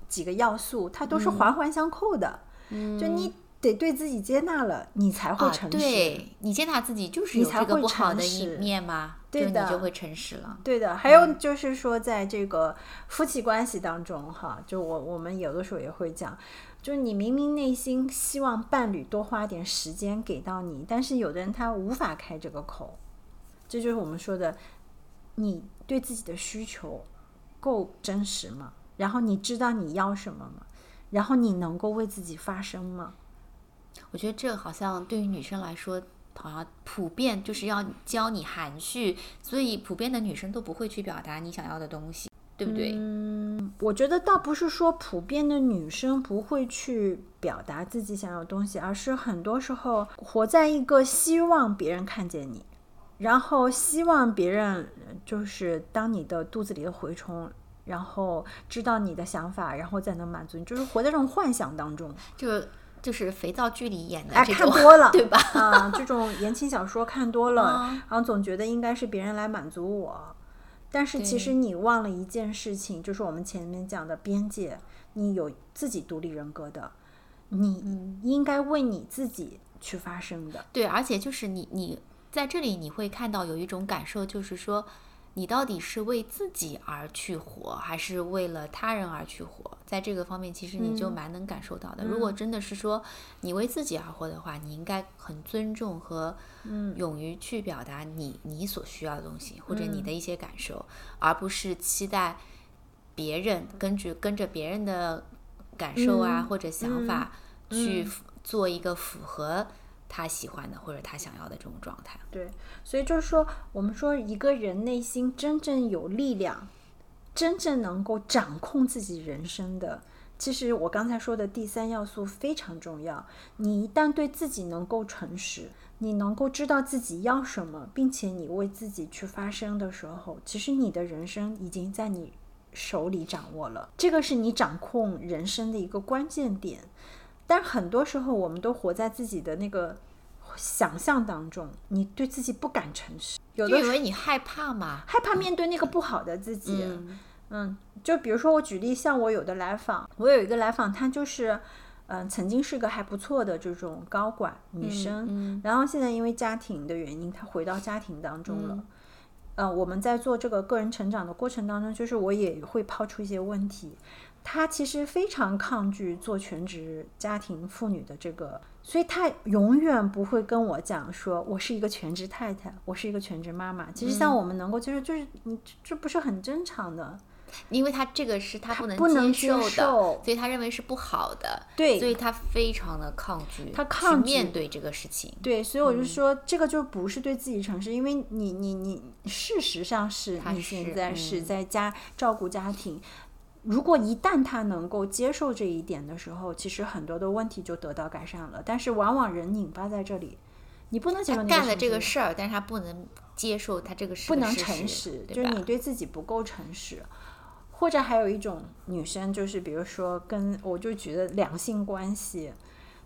几个要素，它都是环环相扣的。就你得对自己接纳了，你才会啊，诚实。对你接纳自己就是你有这个不好的一面吗？对的就会诚实了。对的，还有就是说，在这个夫妻关系当中，哈，就我我们有的时候也会讲，就是你明明内心希望伴侣多花点时间给到你，但是有的人他无法开这个口，这就是我们说的，你对自己的需求够真实吗？然后你知道你要什么吗？然后你能够为自己发声吗？我觉得这好像对于女生来说，好像普遍就是要教你含蓄，所以普遍的女生都不会去表达你想要的东西，对不对？嗯，我觉得倒不是说普遍的女生不会去表达自己想要的东西，而是很多时候活在一个希望别人看见你，然后希望别人呃就是当你的肚子里的蛔虫，然后知道你的想法，然后再能满足你，就是活在这种幻想当中。就就是肥皂剧里演的哎，看多了，对吧？啊，这种言情小说看多了，啊然后总觉得应该是别人来满足我，但是其实你忘了一件事情，就是我们前面讲的边界，你有自己独立人格的，你应该为你自己去发声的。对，而且就是你你在这里你会看到有一种感受，就是说你到底是为自己而去活，还是为了他人而去活？在这个方面，其实你就蛮能感受到的。如果真的是说你为自己而活的话，你应该很尊重和勇于去表达你你所需要的东西，或者你的一些感受，而不是期待别人根据跟着别人的感受啊、或者想法去符做一个符合他喜欢的或者他想要的这种状态。对，所以就是说，我们说一个人内心真正有力量，真正能够掌控自己人生的，其实我刚才说的第三要素非常重要。你一旦对自己能够诚实，你能够知道自己要什么，并且你为自己去发声的时候，其实你的人生已经在你手里掌握了。这个是你掌控人生的一个关键点。但很多时候，我们都活在自己的那个想象当中，你对自己不敢诚实，有的时候因为你害怕嘛。害怕面对那个不好的自己。嗯嗯，就比如说我举例，像我有的来访，我有一个来访，她就是，嗯、曾经是个还不错的这种高管女生，嗯然后现在因为家庭的原因，她回到家庭当中了。嗯呃，我们在做这个个人成长的过程当中，就是我也会抛出一些问题。她其实非常抗拒做全职家庭妇女的这个，所以她永远不会跟我讲说我是一个全职太太，我是一个全职妈妈。其实像我们能够接受，就是你这这不是很正常的。因为他这个是他不能接受的，所以他认为是不好的，对所以他非常的抗拒，他抗拒面对这个事情。对，所以我就说，这个就不是对自己诚实，因为你你你，事实上是你现在是嗯在家照顾家庭。如果一旦他能够接受这一点的时候，其实很多的问题就得到改善了。但是往往人拧巴在这里，你不能接受那他干了这个事儿，但是他不能接受他这个事不能诚实，就是你对自己不够诚实。或者还有一种女生，就是比如说跟我就觉得两性关系，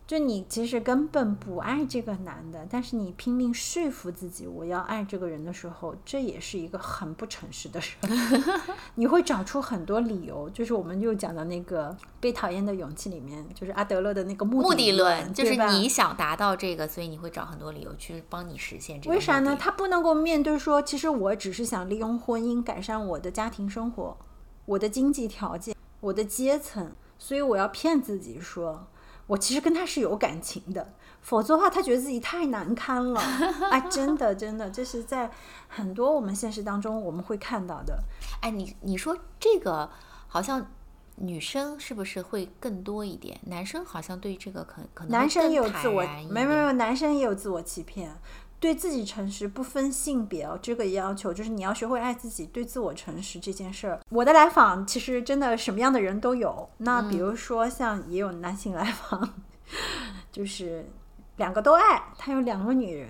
就你其实根本不爱这个男的，但是你拼命说服自己我要爱这个人的时候，这也是一个很不诚实的事儿。你会找出很多理由，就是我们又讲的那个被讨厌的勇气里面，就是阿德勒的那个目目的论，论就是你想达到这个，所以你会找很多理由去帮你实现这个。为啥呢？？他不能够面对说，其实我只是想利用婚姻改善我的家庭生活、我的经济条件、我的阶层，所以我要骗自己说，我其实跟他是有感情的。否则的话，他觉得自己太难堪了。哎，真的，真的，这是在很多我们现实当中我们会看到的。哎，你你说这个好像女生是不是会更多一点？男生好像对这个可可能会男生也有自我，没没没，男生也有自我欺骗，对自己诚实，不分性别哦。这个要求就是你要学会爱自己，对自我诚实这件事儿。我的来访其实真的什么样的人都有。那比如说像也有男性来访，就是两个都爱，他有两个女人，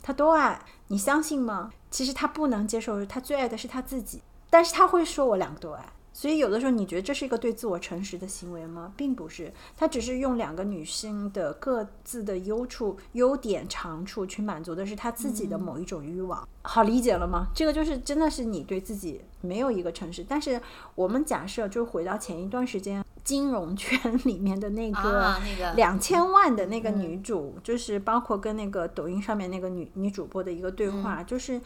他都爱，你相信吗？其实他不能接受，他最爱的是他自己，但是他会说我两个都爱。所以有的时候你觉得这是一个对自我诚实的行为吗？并不是，他只是用两个女性的各自的优处、优点、长处去满足的是他自己的某一种欲望。好理解了吗？这个就是真的是你对自己没有一个诚实。但是我们假设就回到前一段时间金融圈 里面的那个两千万的那个女主，就是包括跟那个抖音上面那个女女主播的一个对话，就是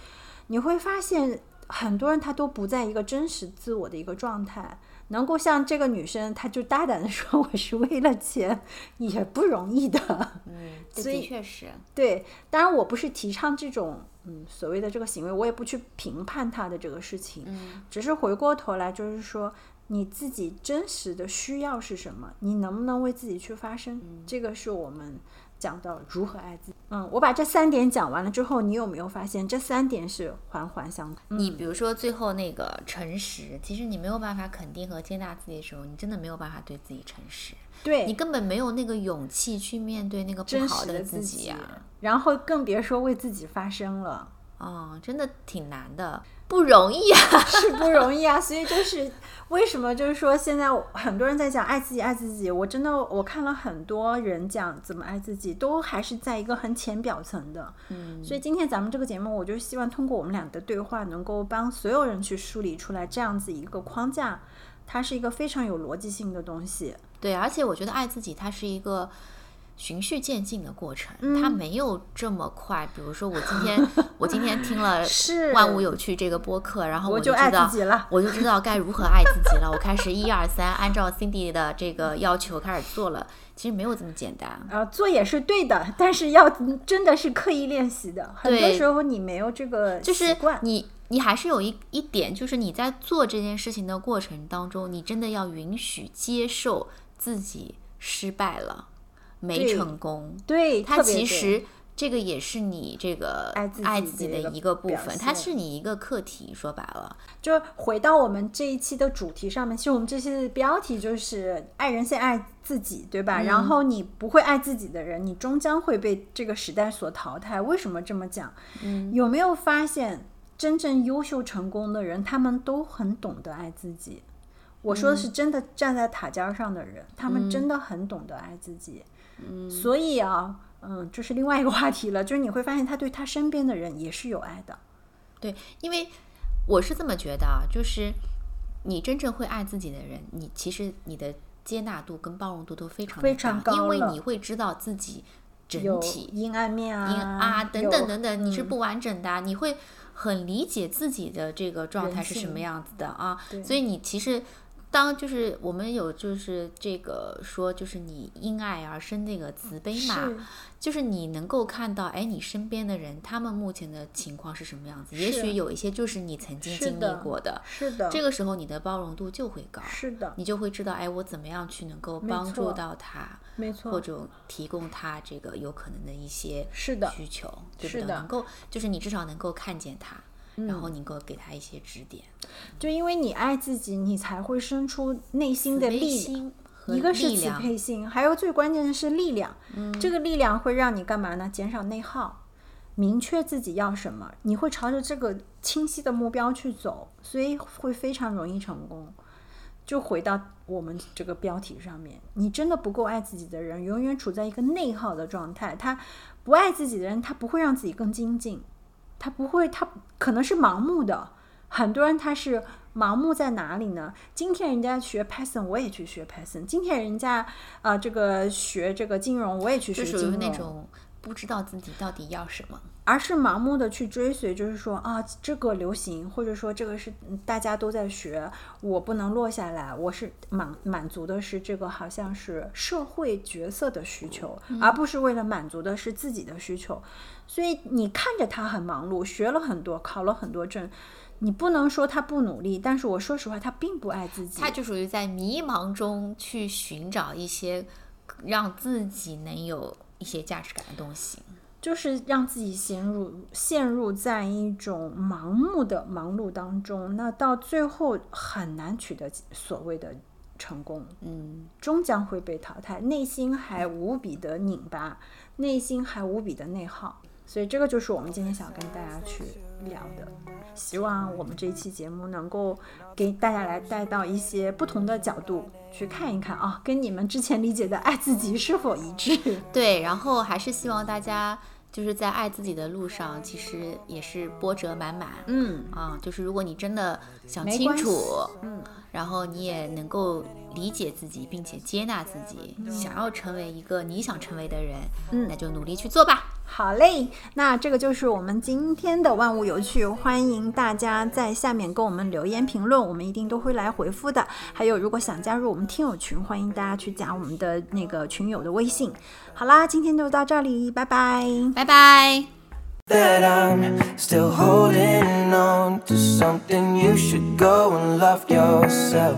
你会发现很多人他都不在一个真实自我的一个状态。能够像这个女生，她就大胆的说我是为了钱，也不容易的。嗯，所以确实。对，当然我不是提倡这种嗯所谓的这个行为，我也不去评判他的这个事情，嗯只是回过头来就是说你自己真实的需要是什么，你能不能为自己去发声，这个是我们讲到如何爱自己。嗯，我把这三点讲完了之后，你有没有发现这三点是环环相扣？你比如说最后那个诚实，其实你没有办法肯定和接纳自己的时候，你真的没有办法对自己诚实，对，你根本没有那个勇气去面对那个不好的自自己啊。然后更别说为自己发声了。哦，真的挺难的，不容易啊。是不容易啊，所以就是为什么就是说现在很多人在讲爱自己爱自己，我真的我看了很多人讲怎么爱自己，都还是在一个很浅表层的。嗯，所以今天咱们这个节目，我就希望通过我们俩的对话，能够帮所有人去梳理出来这样子一个框架，它是一个非常有逻辑性的东西。对，而且我觉得爱自己，它是一个循序渐进的过程，嗯它没有这么快。比如说，我今天我今天听了 是万物有趣这个播客，然后我就知道自己了我就知道该如何爱自己了。我开始一二三，按照 Cindy 的这个要求开始做了。其实没有这么简单。呃，做也是对的，但是要真的是刻意练习的。很多时候你没有这个就是习惯，你你还是有一一点，就是你在做这件事情的过程当中，你真的要允许接受自己失败了，没成功。对，它特别对其实这个也是你这个爱自己爱自己的的一个部分，它是你一个课题。说白了，就回到我们这一期的主题上面，其实我们这期的标题就是“爱人先爱自己”，对吧？然后你不会爱自己的人，你终将会被这个时代所淘汰。为什么这么讲？嗯，有没有发现，真正优秀成功的人，他们都很懂得爱自己。我说的是真的站在塔尖上的人，他们真的很懂得爱自己。嗯所以啊，嗯，这是另外一个话题了。就是你会发现，他对他身边的人也是有爱的。对，因为我是这么觉得啊，就是你真正会爱自己的人，你其实你的接纳度跟包容度都非常非常高因为你会知道自己整体阴暗面啊，阴啊等等等等，你是嗯不完整的啊、你会很理解自己的这个状态是什么样子的啊，所以你其实。当就是我们有就是这个说就是你因爱而生那个慈悲嘛，是就是你能够看到，哎，你身边的人他们目前的情况是什么样子？也许有一些就是你曾经经历过的，是的，这个时候你的包容度就会高，是的，你就会知道，哎，我怎么样去能够帮助到他，没错，或者提供他这个有可能的一些是的需求，对不对？能够就是你至少能够看见他，然后你给我给他一些指点，就因为你爱自己，你才会生出内心的力量一个是慈力量悲心，还有最关键的是力量。嗯这个力量会让你干嘛呢？减少内耗，明确自己要什么，你会朝着这个清晰的目标去走，所以会非常容易成功。就回到我们这个标题上面，你真的不够爱自己的人，永远处在一个内耗的状态。他不爱自己的人，他不会让自己更精进，他不会，他可能是盲目的。很多人他是盲目在哪里呢？今天人家学 Python，我也去学 Python；今天人家啊、呃这个学这个金融，我也去学就属于金融。那种不知道自己到底要什么。而是盲目的去追随，就是说啊，这个流行，或者说这个是嗯大家都在学，我不能落下来。我是满满足的是这个好像是社会角色的需求，而不是为了满足的是自己的需求。所以你看着他很忙碌，学了很多，考了很多证，你不能说他不努力，但是我说实话，他并不爱自己。他就属于在迷茫中去寻找一些让自己能有一些价值感的东西。就是让自己陷入陷入在一种盲目的忙碌当中，那到最后很难取得所谓的成功，嗯，终将会被淘汰，内心还无比的拧巴，内心还无比的内耗。所以这个就是我们今天想跟大家去聊的。希望我们这一期节目能够给大家来带到一些不同的角度去看一看啊，跟你们之前理解的爱自己是否一致。对，然后还是希望大家就是在爱自己的路上，其实也是波折满满。嗯，啊，就是如果你真的想清楚，嗯，然后你也能够理解自己，并且接纳自己，想要成为一个你想成为的人，嗯那就努力去做吧。好嘞，那这个就是我们今天的万物有趣，欢迎大家在下面给我们留言评论，我们一定都会来回复的。还有，如果想加入我们听友群，欢迎大家去加我们的那个群友的微信。好啦，今天就到这里，拜拜。拜拜。that I'm still holding on to something. You should go and love yourself.